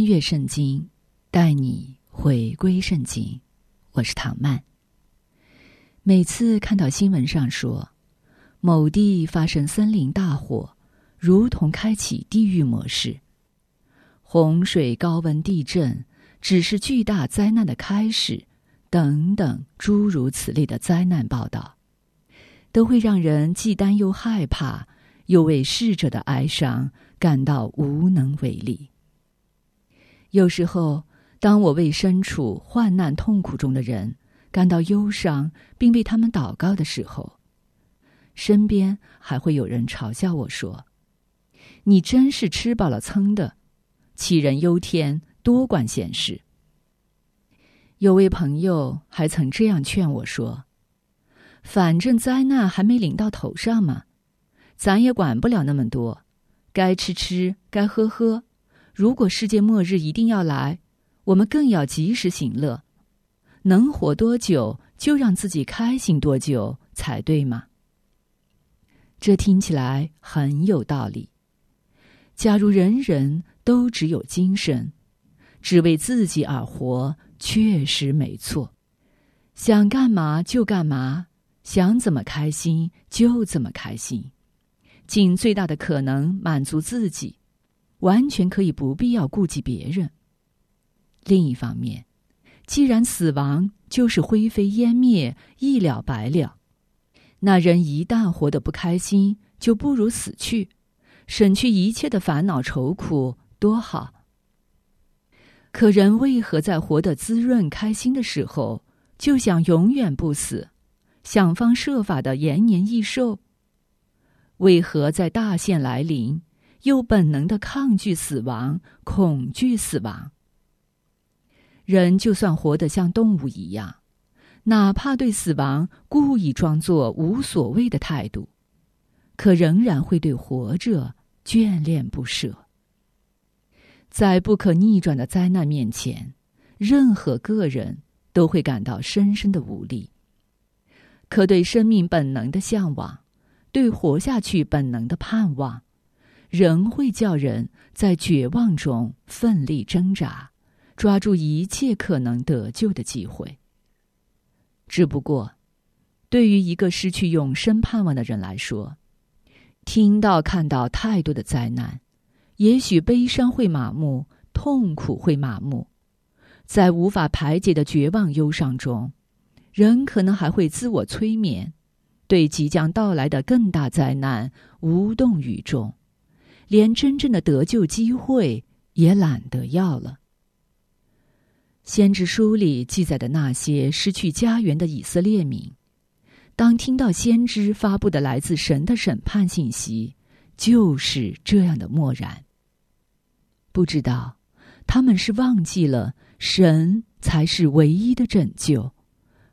穿越圣经，带你回归圣经。我是唐曼。每次看到新闻上说。某地发生森林大火，如同开启地狱模式。洪水、高温、地震只是巨大灾难的开始，等等诸如此类的灾难报道，都会让人既担忧害怕，又为逝者的哀伤感到无能为力。有时候，当我为身处患难痛苦中的人感到忧伤，并为他们祷告的时候，身边还会有人嘲笑我说：“你真是吃饱了撑的，杞人忧天，多管闲事。”有位朋友还曾这样劝我说：“反正灾难还没临到头上嘛，咱也管不了那么多，该吃吃，该喝喝。如果世界末日一定要来，我们更要及时行乐，能活多久就让自己开心多久才对嘛。”这听起来很有道理。假如人人都只有精神，只为自己而活，确实没错。想干嘛就干嘛，想怎么开心就怎么开心，尽最大的可能满足自己，完全可以不必要顾及别人。另一方面，既然死亡就是灰飞烟灭，一了百了。那人一旦活得不开心，就不如死去，省去一切的烦恼愁苦，多好。可人为何在活得滋润开心的时候，就想永远不死，想方设法的延年益寿？为何在大限来临，又本能的抗拒死亡，恐惧死亡？人就算活得像动物一样。哪怕对死亡故意装作无所谓的态度，可仍然会对活着眷恋不舍。在不可逆转的灾难面前，任何个人都会感到深深的无力。可对生命本能的向往，对活下去本能的盼望，仍会叫人在绝望中奋力挣扎，抓住一切可能得救的机会。只不过，对于一个失去永生盼望的人来说，听到、看到太多的灾难，也许悲伤会麻木，痛苦会麻木，在无法排解的绝望忧伤中，人可能还会自我催眠，对即将到来的更大灾难无动于衷，连真正的得救机会也懒得要了。先知书里记载的那些失去家园的以色列民，当听到先知发布的来自神的审判信息，就是这样的漠然。不知道他们是忘记了神才是唯一的拯救，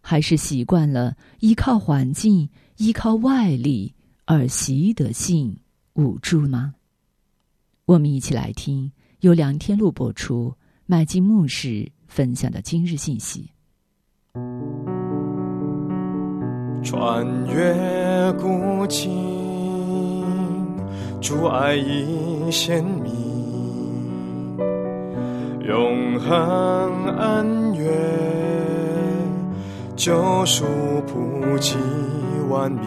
还是习惯了依靠环境、依靠外力而习得性无助吗？我们一起来听由梁天禄播出麦基牧师。分享的今日信息。穿越古今，主爱已显明，永恒恩怨，救赎普及万民，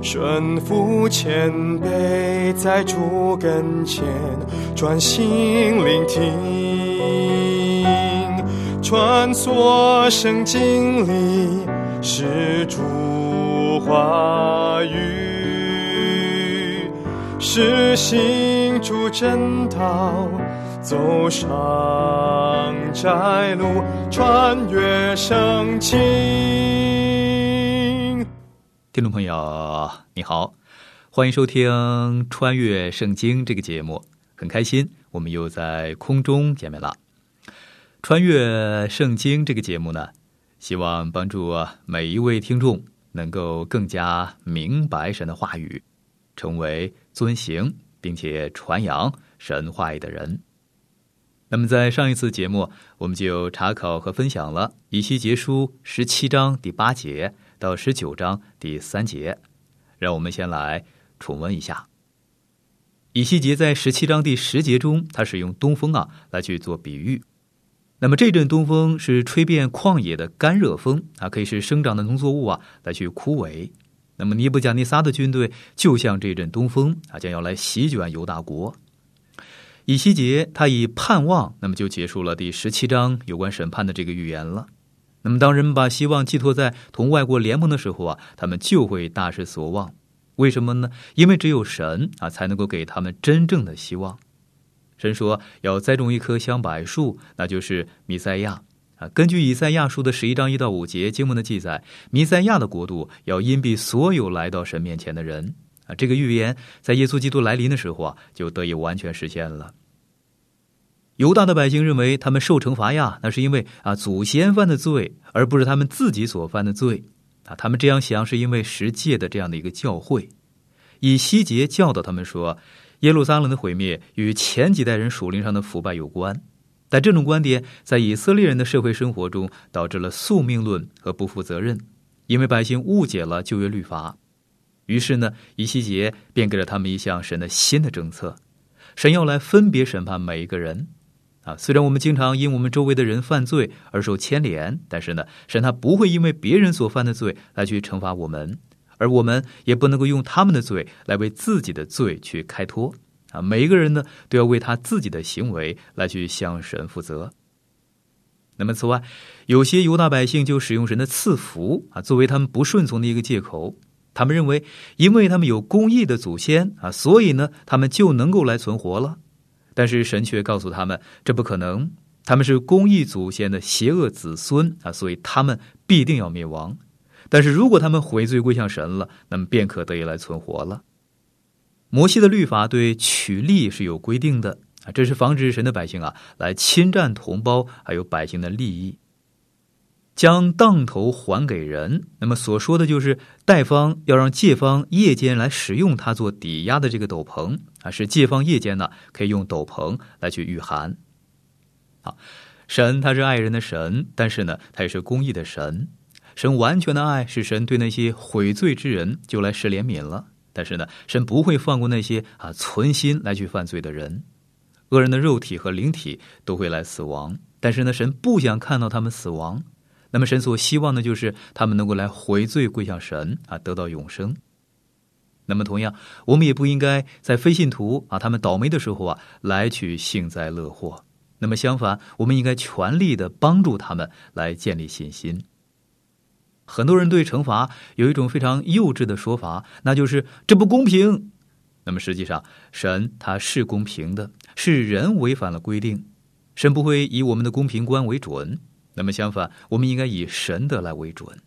顺服谦卑，在主跟前专心聆听。穿梭圣经里，是主话语，是行主正道，走上窄路，穿越圣经。听众朋友，你好，欢迎收听《穿越圣经》这个节目，很开心我们又在空中见面了。《穿越圣经》这个节目呢，希望帮助每一位听众能够更加明白神的话语，成为遵行并且传扬神话语的人。那么，在上一次节目，我们就查考和分享了以西结书十七章第八节到十九章第三节，让我们先来。重温一下，以西结在十七章第十节中，他使用东风啊来去做比喻。那么这阵东风是吹遍旷野的干热风啊，可以是生长的农作物啊来去枯萎。那么尼布甲尼撒的军队就像这阵东风啊，将要来席卷犹大国。以西结他以盼望，那么就结束了第十七章有关审判的这个预言了。那么当人们把希望寄托在同外国联盟的时候啊，他们就会大失所望。为什么呢？因为只有神啊，才能够给他们真正的希望。神说要栽种一棵香柏树，那就是弥赛亚啊。根据以赛亚书的十一章一到五节经文的记载，弥赛亚的国度要荫蔽所有来到神面前的人啊。这个预言在耶稣基督来临的时候啊，就得以完全实现了。犹大的百姓认为他们受惩罚呀，那是因为啊祖先犯的罪，而不是他们自己所犯的罪。啊，他们这样想是因为十诫的这样的一个教会，以西结教导他们说，耶路撒冷的毁灭与前几代人属灵上的腐败有关。但这种观点在以色列人的社会生活中导致了宿命论和不负责任，因为百姓误解了旧约律法。于是呢，以西结便给了他们一项神的新的政策：神要来分别审判每一个人。啊，虽然我们经常因我们周围的人犯罪而受牵连，但是呢，神他不会因为别人所犯的罪来去惩罚我们，而我们也不能够用他们的罪来为自己的罪去开脱。啊，每一个人呢，都要为他自己的行为来去向神负责。那么，此外，有些犹大百姓就使用神的赐福啊，作为他们不顺从的一个借口。他们认为，因为他们有公义的祖先啊，所以呢，他们就能够来存活了。但是神却告诉他们，这不可能。他们是公益祖先的邪恶子孙啊，所以他们必定要灭亡。但是如果他们悔罪归向神了，那么便可得以来存活了。摩西的律法对取利是有规定的啊，这是防止神的百姓啊来侵占同胞还有百姓的利益。将当头还给人，那么所说的就是贷方要让借方夜间来使用它做抵押的这个斗篷啊，是借方夜间呢可以用斗篷来去御寒。啊，神他是爱人的神，但是呢他也是公义的神。神完全的爱是神对那些悔罪之人就来施怜悯了，但是呢神不会放过那些啊存心来去犯罪的人。恶人的肉体和灵体都会来死亡，但是呢神不想看到他们死亡。那么神所希望的就是他们能够来回罪归向神啊，得到永生。那么同样，我们也不应该在非信徒啊他们倒霉的时候啊来去幸灾乐祸。那么相反，我们应该全力的帮助他们来建立信心。很多人对惩罚有一种非常幼稚的说法，那就是这不公平。那么实际上，神他是公平的，是人违反了规定，神不会以我们的公平观为准。那么相反，我们应该以神的来为准，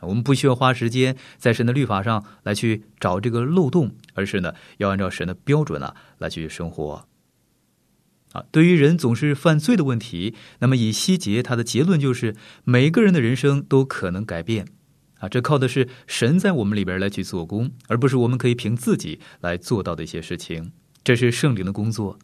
我们不需要花时间在神的律法上来去找这个漏洞，而是呢要按照神的标准啊来去生活。啊，对于人总是犯罪的问题，那么以西结他的结论就是每个人的人生都可能改变，啊，这靠的是神在我们里边来去做工，而不是我们可以凭自己来做到的一些事情，这是圣灵的工作。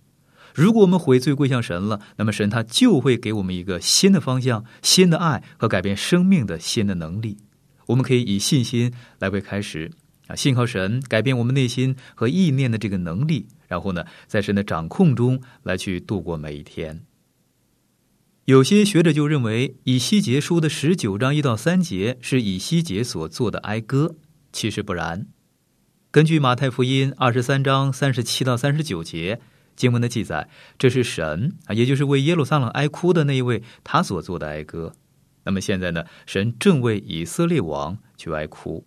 如果我们悔罪归向神了，那么神他就会给我们一个新的方向、新的爱和改变生命的新的能力。我们可以以信心来为开始啊，信靠神改变我们内心和意念的这个能力，然后呢，在神的掌控中来去度过每一天。有些学者就认为，以西结书的十九章一到三节是以西结所做的哀歌，其实不然。根据马太福音二十三章三十七到三十九节。经文的记载，这是神啊，也就是为耶路撒冷哀哭的那一位，他所做的哀歌。那么现在呢，神正为以色列王去哀哭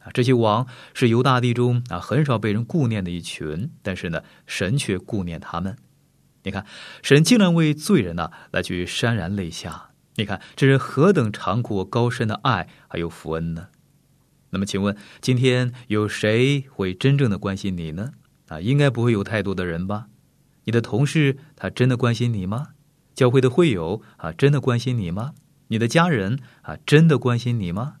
啊。这些王是犹大地中啊很少被人顾念的一群，但是呢，神却顾念他们。你看，神竟然为罪人呢来去潸然泪下。你看，这是何等长阔高深的爱还有福恩呢？那么，请问今天有谁会真正的关心你呢？啊，应该不会有太多的人吧？你的同事他真的关心你吗？教会的会友啊，真的关心你吗？你的家人啊，真的关心你吗？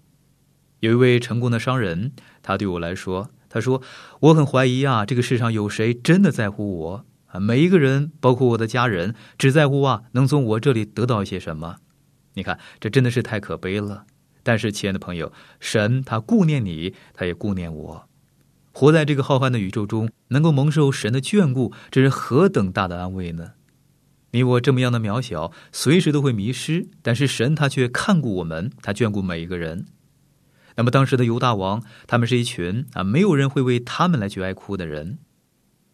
有一位成功的商人，他对我来说，他说：“我很怀疑啊，这个世上有谁真的在乎我啊？每一个人，包括我的家人，只在乎啊，能从我这里得到一些什么？你看，这真的是太可悲了。但是，亲爱的朋友，神他顾念你，他也顾念我。活在这个浩瀚的宇宙中，能够蒙受神的眷顾，这是何等大的安慰呢？你我这么样的渺小，随时都会迷失，但是神他却看顾我们，他眷顾每一个人。那么当时的犹大王，他们是一群啊，没有人会为他们来去哀哭的人。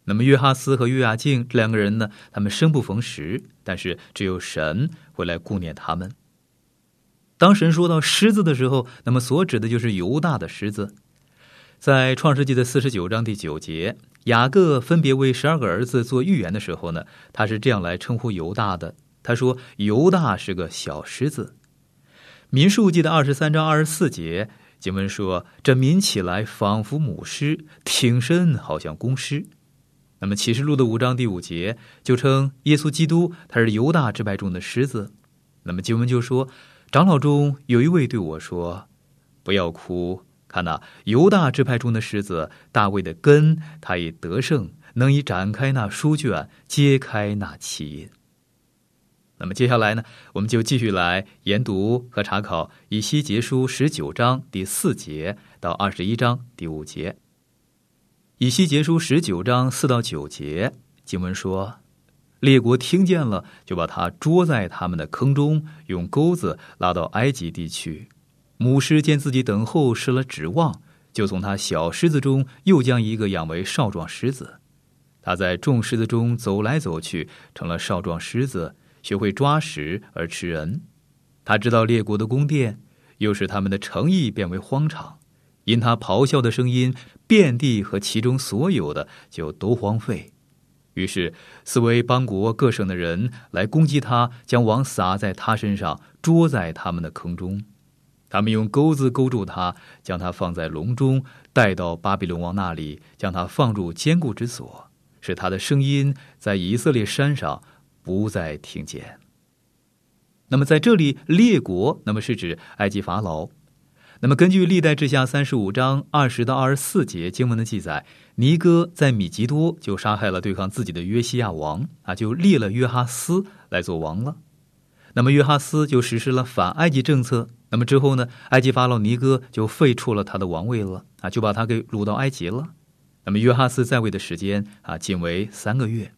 那么约哈斯和约雅敬这两个人呢，他们生不逢时，但是只有神会来顾念他们。当神说到狮子的时候，那么所指的就是犹大的狮子。在创世纪的四十九章第九节，雅各分别为十二个儿子做预言的时候呢，他是这样来称呼犹大的：他说，犹大是个小狮子。民数记的二十三章二十四节经文说，这民起来仿佛母狮，挺身好像公狮。那么启示录的五章第五节就称耶稣基督他是犹大支派中的狮子。那么经文就说。长老中有一位对我说：“不要哭，看那犹大支派中的狮子大卫的根，他已得胜，能以展开那书卷，揭开那奇印。”那么接下来呢，我们就继续来研读和查考以西结书十九章第四节到二十一章第五节。以西结书十九章四到九节经文说。列国听见了，就把他捉在他们的坑中，用钩子拉到埃及地区。母狮见自己等候失了指望，就从他小狮子中又将一个养为少壮狮子。他在众狮子中走来走去，成了少壮狮子，学会抓食而吃人。他知道列国的宫殿，又使他们的诚意变为荒场。因他咆哮的声音，遍地和其中所有的就都荒废。于是，四维邦国各省的人来攻击他，将网撒在他身上，捉在他们的坑中。他们用钩子勾住他，将他放在笼中，带到巴比伦王那里，将他放入坚固之所，使他的声音在以色列山上不再听见。那么，在这里，列国，那么是指埃及法老。那么，根据历代志下三十五章二十到二十四节经文的记载。尼哥在米吉多就杀害了对抗自己的约西亚王啊，就立了约哈斯来做王了。那么约哈斯就实施了反埃及政策。那么之后呢，埃及法老尼哥就废除了他的王位了啊，就把他给掳到埃及了。那么约哈斯在位的时间啊，仅为三个月。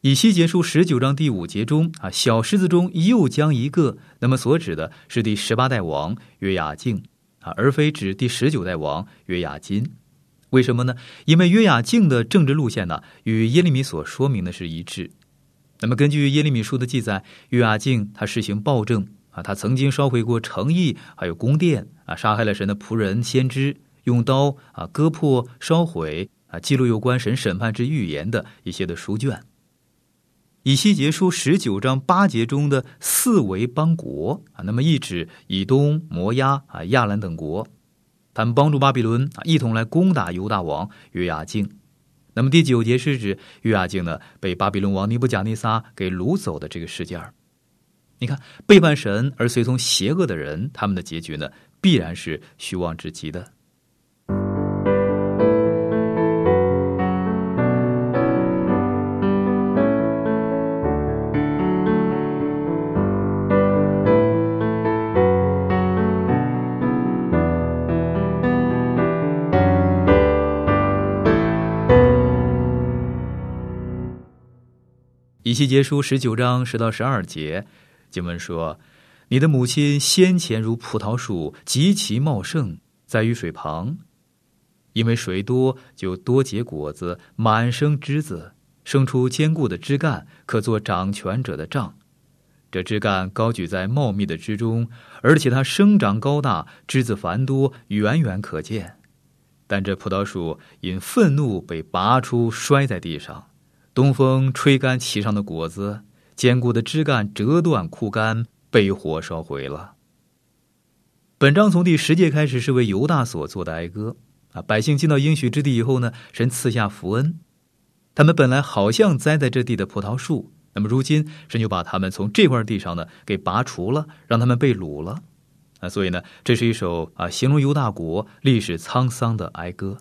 以西结书十九章第五节中啊，小狮子中又将一个，那么所指的是第十八代王约雅敬啊，而非指第十九代王约雅金。为什么呢？因为约雅敬的政治路线呢，与耶利米所说明的是一致。那么，根据耶利米书的记载，约雅敬他实行暴政啊，他曾经烧毁过城邑，还有宫殿啊，杀害了神的仆人先知，用刀啊割破、烧毁啊，记录有关神审判之预言的一些的书卷。以西结书十九章八节中的四维邦国啊，那么意指以东、摩押啊、亚兰等国。他们帮助巴比伦啊，一同来攻打犹大王约雅敬。那么第九节是指约雅敬呢被巴比伦王尼布甲尼撒给掳走的这个事件你看，背叛神而随从邪恶的人，他们的结局呢，必然是虚妄至极的。以西结书十九章十到十二节，经文说：“你的母亲先前如葡萄树，极其茂盛，在于水旁，因为水多，就多结果子，满生枝子，生出坚固的枝干，可做掌权者的杖。这枝干高举在茂密的枝中，而且它生长高大，枝子繁多，远远可见。但这葡萄树因愤怒被拔出，摔在地上。”东风吹干其上的果子，坚固的枝干折断枯干，被火烧毁了。本章从第十节开始是为犹大所做的哀歌啊。百姓进到应许之地以后呢，神赐下福恩，他们本来好像栽在这地的葡萄树，那么如今神就把他们从这块地上呢给拔除了，让他们被掳了啊。所以呢，这是一首啊形容犹大国历史沧桑的哀歌。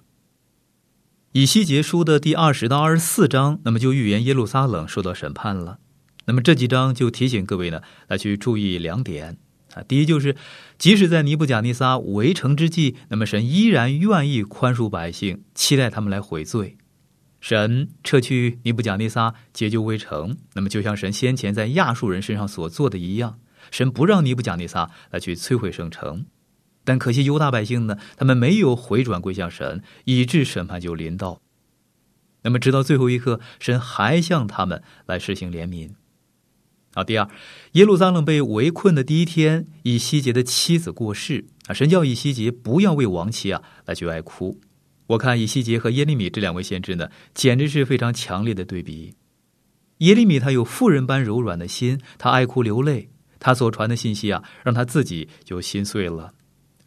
以西结书的第二十到二十四章，那么就预言耶路撒冷受到审判了。那么这几章就提醒各位呢，来去注意两点啊。第一就是，即使在尼布甲尼撒围城之际，那么神依然愿意宽恕百姓，期待他们来悔罪。神撤去尼布甲尼撒，解救围城，那么就像神先前在亚述人身上所做的一样，神不让尼布甲尼撒来去摧毁圣城。但可惜犹大百姓呢，他们没有回转归向神，以致审判就临到。那么直到最后一刻，神还向他们来施行怜悯。啊，第二，耶路撒冷被围困的第一天，以西结的妻子过世啊，神叫以西结不要为亡妻啊来去哀哭。我看以西结和耶利米这两位先知呢，简直是非常强烈的对比。耶利米他有妇人般柔软的心，他爱哭流泪，他所传的信息啊，让他自己就心碎了。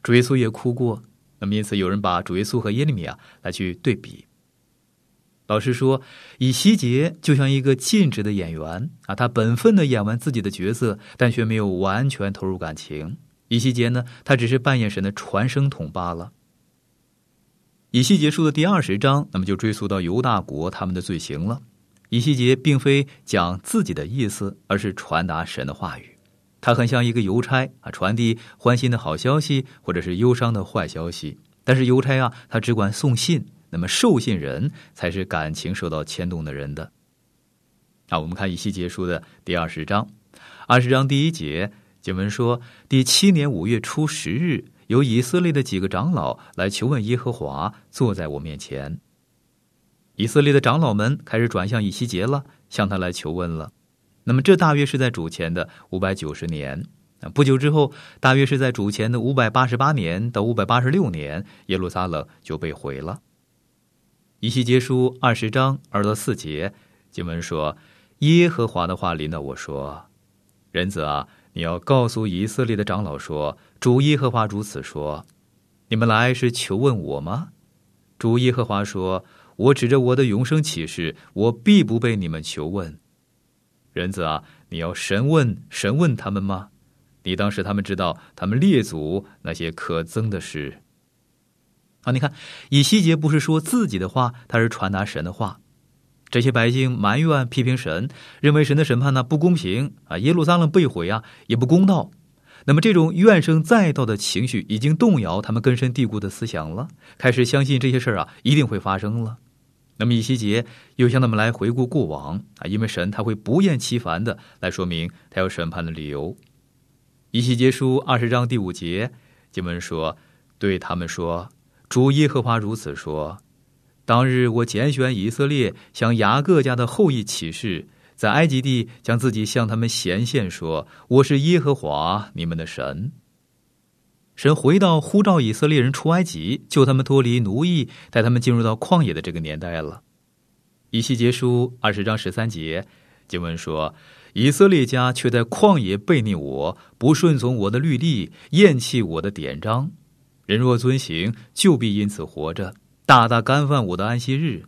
主耶稣也哭过，那么因此有人把主耶稣和耶利米啊来去对比。老师说，以西结就像一个尽职的演员啊，他本分的演完自己的角色，但却没有完全投入感情。以西结呢，他只是扮演神的传声筒罢了。以西结束的第二十章，那么就追溯到犹大国他们的罪行了。以西结并非讲自己的意思，而是传达神的话语。他很像一个邮差啊，传递欢欣的好消息，或者是忧伤的坏消息。但是邮差啊，他只管送信，那么受信人才是感情受到牵动的人的。啊，我们看以西结书的第二十章，二十章第一节经文说：第七年五月初十日，有以色列的几个长老来求问耶和华，坐在我面前。以色列的长老们开始转向以西结了，向他来求问了。那么这大约是在主前的五百九十年啊，不久之后，大约是在主前的五百八十八年到五百八十六年，耶路撒冷就被毁了。以西结书二十章二到四节经文说：“耶和华的话临到我说，人子啊，你要告诉以色列的长老说，主耶和华如此说：你们来是求问我吗？主耶和华说：我指着我的永生启示，我必不被你们求问。”人子啊，你要审问审问他们吗？你当时他们知道他们列祖那些可憎的事。啊，你看以西结不是说自己的话，他是传达神的话。这些百姓埋怨批评神，认为神的审判呢不公平啊，耶路撒冷被毁啊也不公道。那么这种怨声载道的情绪已经动摇他们根深蒂固的思想了，开始相信这些事儿啊一定会发生了。那么以西结又向他们来回顾过往啊，因为神他会不厌其烦的来说明他要审判的理由。以西结书二十章第五节经文说：“对他们说，主耶和华如此说：当日我拣选以色列，向雅各家的后裔起誓，在埃及地将自己向他们显现，说我是耶和华你们的神。”神回到呼召以色列人出埃及，救他们脱离奴役，带他们进入到旷野的这个年代了。以西结书二十章十三节经文说：“以色列家却在旷野背逆我，不顺从我的律例，厌弃我的典章。人若遵行，就必因此活着，大大干犯我的安息日。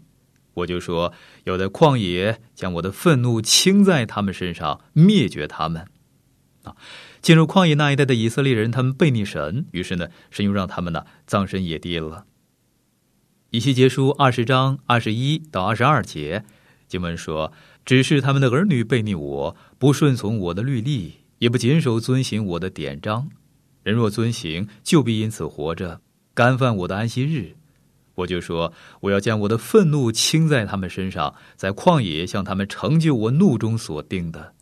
我就说，要在旷野将我的愤怒倾在他们身上，灭绝他们。”啊。进入旷野那一带的以色列人，他们背逆神，于是呢，神又让他们呢葬身野地了。以西结书二十章二十一到二十二节经文说：“只是他们的儿女背逆我，不顺从我的律例，也不谨守遵行我的典章。人若遵行，就必因此活着，干犯我的安息日。我就说，我要将我的愤怒倾在他们身上，在旷野向他们成就我怒中所定的。”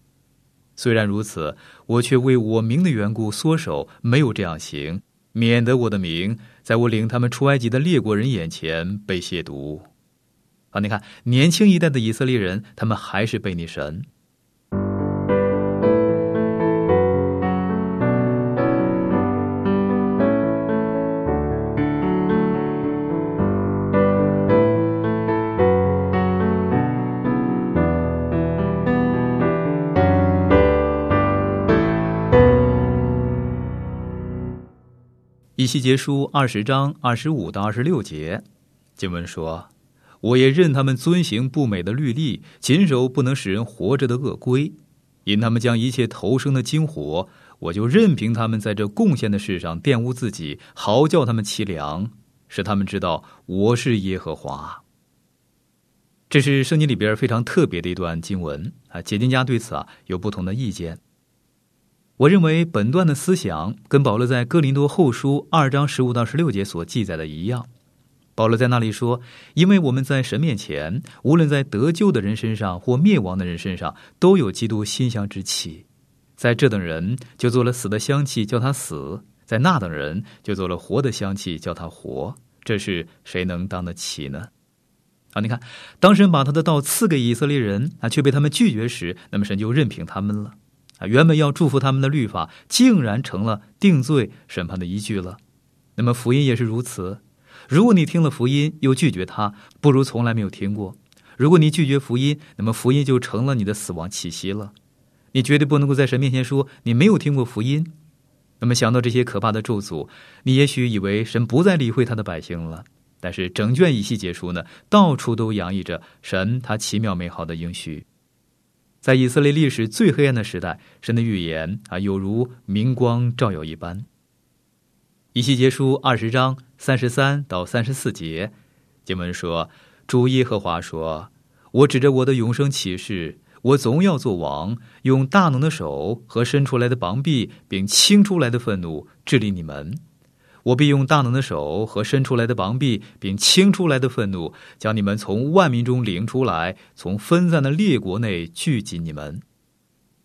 虽然如此，我却为我名的缘故缩手，没有这样行，免得我的名在我领他们出埃及的列国人眼前被亵渎。啊，你看，年轻一代的以色列人，他们还是背逆神。西结书二十章二十五到二十六节，经文说：“我也任他们遵行不美的律例，谨守不能使人活着的恶规，因他们将一切投生的精火，我就任凭他们在这贡献的事上玷污自己，嚎叫他们凄凉，使他们知道我是耶和华。”这是圣经里边非常特别的一段经文啊！解经家对此啊有不同的意见。我认为本段的思想跟保罗在哥林多后书二章十五到十六节所记载的一样。保罗在那里说：“因为我们在神面前，无论在得救的人身上或灭亡的人身上，都有基督馨香之气。在这等人就做了死的香气，叫他死；在那等人就做了活的香气，叫他活。这是谁能当得起呢？”啊，你看，当神把他的道赐给以色列人啊，却被他们拒绝时，那么神就任凭他们了。啊，原本要祝福他们的律法，竟然成了定罪审判的依据了。那么福音也是如此。如果你听了福音又拒绝他，不如从来没有听过。如果你拒绝福音，那么福音就成了你的死亡气息了。你绝对不能够在神面前说你没有听过福音。那么想到这些可怕的咒诅，你也许以为神不再理会他的百姓了。但是整卷以西结书呢，到处都洋溢着神他奇妙美好的应许。在以色列历史最黑暗的时代，神的预言啊，有如明光照耀一般。以西结书二十章三十三到三十四节，经文说：“主耶和华说，我指着我的永生启示，我总要做王，用大能的手和伸出来的膀臂，并倾出来的愤怒治理你们。”我必用大能的手和伸出来的膀臂，并倾出来的愤怒，将你们从万民中领出来，从分散的列国内聚集你们。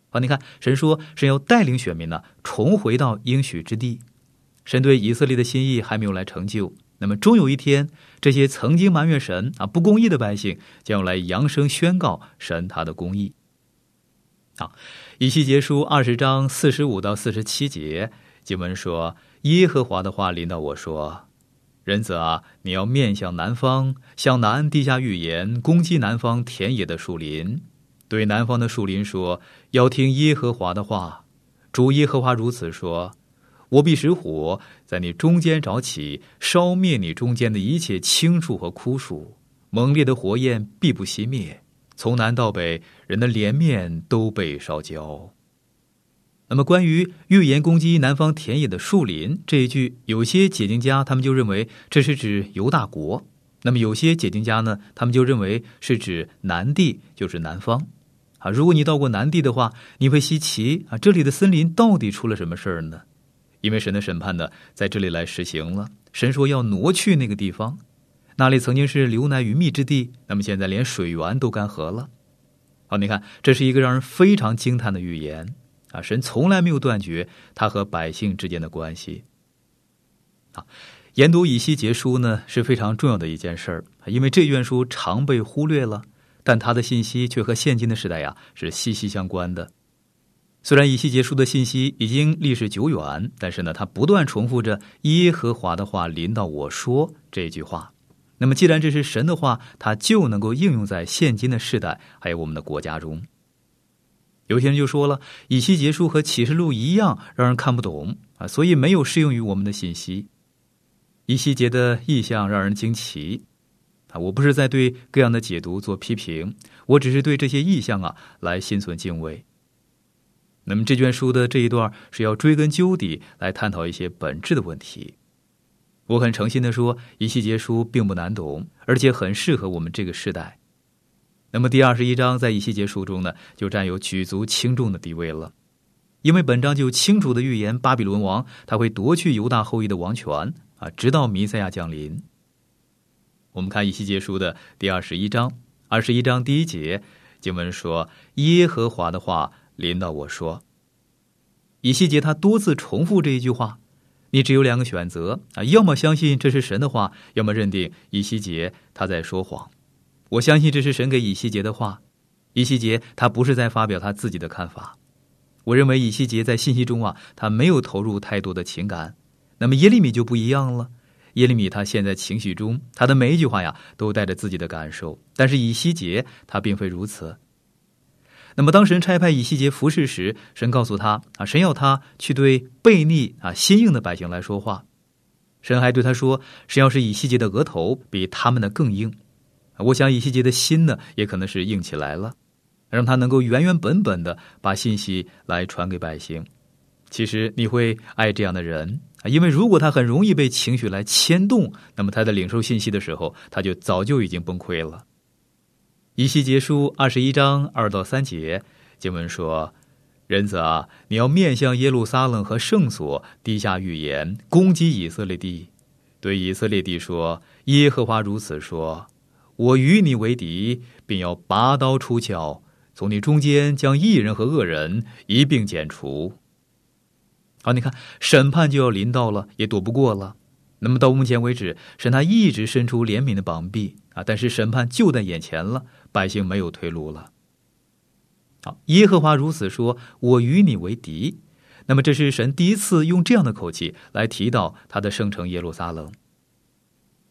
好，你看，神说神要带领选民呢，重回到应许之地。神对以色列的心意还没有来成就，那么终有一天，这些曾经埋怨神啊不公义的百姓，将要来扬声宣告神他的公义。好，以西结书二十章四十五到四十七节经文说。耶和华的话临到我说：“人子啊，你要面向南方，向南地下预言，攻击南方田野的树林。对南方的树林说：要听耶和华的话。主耶和华如此说：我必使火在你中间着起，烧灭你中间的一切青树和枯树。猛烈的火焰必不熄灭，从南到北，人的脸面都被烧焦。”那么，关于预言攻击南方田野的树林这一句，有些解经家他们就认为这是指犹大国；那么有些解经家呢，他们就认为是指南地，就是南方。啊，如果你到过南地的话，你会稀奇啊，这里的森林到底出了什么事儿呢？因为神的审判呢，在这里来实行了。神说要挪去那个地方，那里曾经是流奶与蜜之地，那么现在连水源都干涸了。好，你看，这是一个让人非常惊叹的预言。啊，神从来没有断绝他和百姓之间的关系。啊，研读以西结书呢是非常重要的一件事儿，因为这卷书常被忽略了，但它的信息却和现今的时代呀是息息相关的。虽然以西结书的信息已经历史久远，但是呢，它不断重复着耶和华的话临到我说这句话。那么，既然这是神的话，它就能够应用在现今的世代，还有我们的国家中。有些人就说了，以西结书和启示录一样，让人看不懂啊，所以没有适用于我们的信息。以西结的意象让人惊奇啊，我不是在对各样的解读做批评，我只是对这些意象啊来心存敬畏。那么这卷书的这一段是要追根究底来探讨一些本质的问题。我很诚心的说，以西结书并不难懂，而且很适合我们这个时代。那么第二十一章在以西结书中呢，就占有举足轻重的地位了，因为本章就清楚的预言巴比伦王他会夺去犹大后裔的王权啊，直到弥赛亚降临。我们看以西结书的第二十一章，二十一章第一节经文说：“耶和华的话临到我说。”以西结他多次重复这一句话，你只有两个选择啊，要么相信这是神的话，要么认定以西结他在说谎。我相信这是神给以西结的话。以西结他不是在发表他自己的看法。我认为以西结在信息中啊，他没有投入太多的情感。那么耶利米就不一样了。耶利米他现在情绪中，他的每一句话呀都带着自己的感受。但是以西结他并非如此。那么当神差派以西结服侍时，神告诉他啊，神要他去对悖逆啊心硬的百姓来说话。神还对他说：“神要是以西结的额头比他们的更硬，我想以西结的心呢，也可能是硬起来了，让他能够原原本本的把信息来传给百姓。其实你会爱这样的人啊，因为如果他很容易被情绪来牵动，那么他在领受信息的时候，他就早就已经崩溃了。”以西结书二十一章二到三节经文说。仁子啊，你要面向耶路撒冷和圣所，低下预言，攻击以色列地，对以色列地说：“耶和华如此说：我与你为敌，并要拔刀出鞘，从你中间将义人和恶人一并剪除。”好，你看审判就要临到了，也躲不过了。那么到目前为止，神他一直伸出怜悯的膀臂啊，但是审判就在眼前了，百姓没有退路了。好，耶和华如此说：“我与你为敌。”那么，这是神第一次用这样的口气来提到他的圣城耶路撒冷。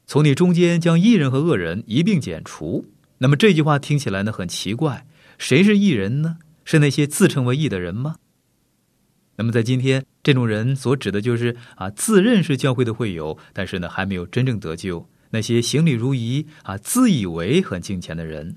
从你中间将异人和恶人一并剪除。那么这句话听起来呢很奇怪，谁是异人呢？是那些自称为异的人吗？那么在今天，这种人所指的就是啊，自认是教会的会友，但是呢还没有真正得救，那些行礼如仪啊，自以为很敬虔的人。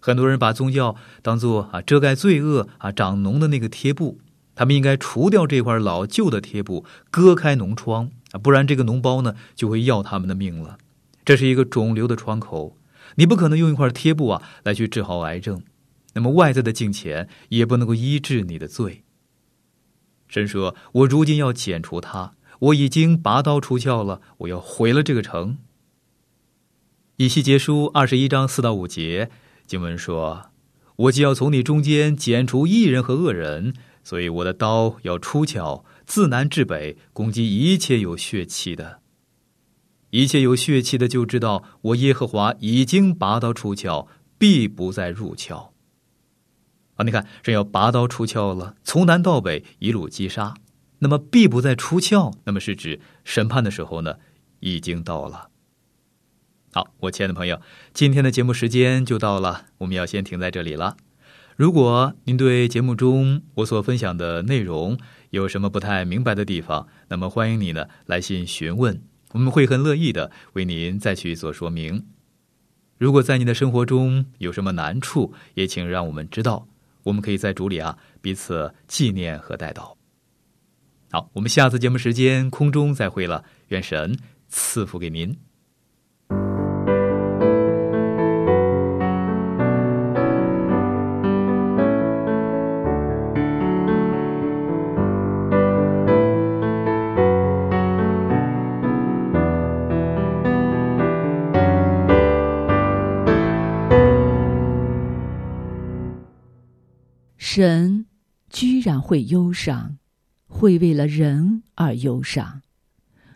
很多人把宗教当做啊遮盖罪恶啊长脓的那个贴布，他们应该除掉这块老旧的贴布，割开脓疮啊，不然这个脓包呢就会要他们的命了。这是一个肿瘤的窗口，你不可能用一块贴布啊来去治好癌症，那么外在的金钱也不能够医治你的罪。神说：“我如今要剪除它，我已经拔刀出鞘了，我要毁了这个城。”以西结书二十一章四到五节。经文说：“我既要从你中间剪除异人和恶人，所以我的刀要出鞘，自南至北，攻击一切有血气的。一切有血气的，就知道我耶和华已经拔刀出鞘，必不再入鞘。啊，你看，这要拔刀出鞘了，从南到北一路击杀。那么，必不再出鞘，那么是指审判的时候呢，已经到了。”好，我亲爱的朋友，今天的节目时间就到了，我们要先停在这里了。如果您对节目中我所分享的内容有什么不太明白的地方，那么欢迎你呢来信询问，我们会很乐意的为您再去做说明。如果在你的生活中有什么难处，也请让我们知道，我们可以在主里啊彼此纪念和带到。好，我们下次节目时间空中再会了，愿神赐福给您。会忧伤，会为了人而忧伤，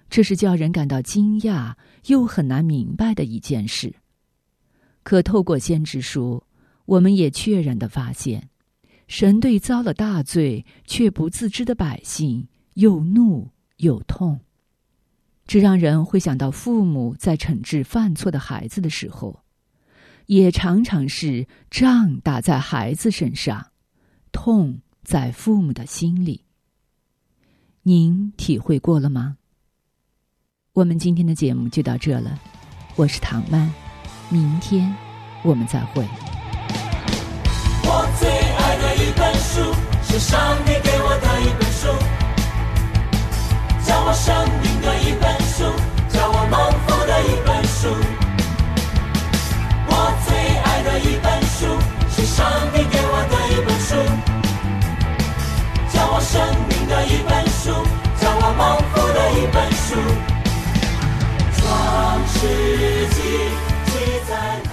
这是叫人感到惊讶又很难明白的一件事。可透过先知书，我们也确然的发现，神对遭了大罪却不自知的百姓又怒又痛，这让人会想到父母在惩治犯错的孩子的时候，也常常是仗打在孩子身上。痛在父母的心里，您体会过了吗？我们今天的节目就到这了，我是唐曼，明天我们再会。我最爱的一本书是上帝给我的一本书，教我生命，生命的一本书，叫我盲夫的一本书，创世纪记载。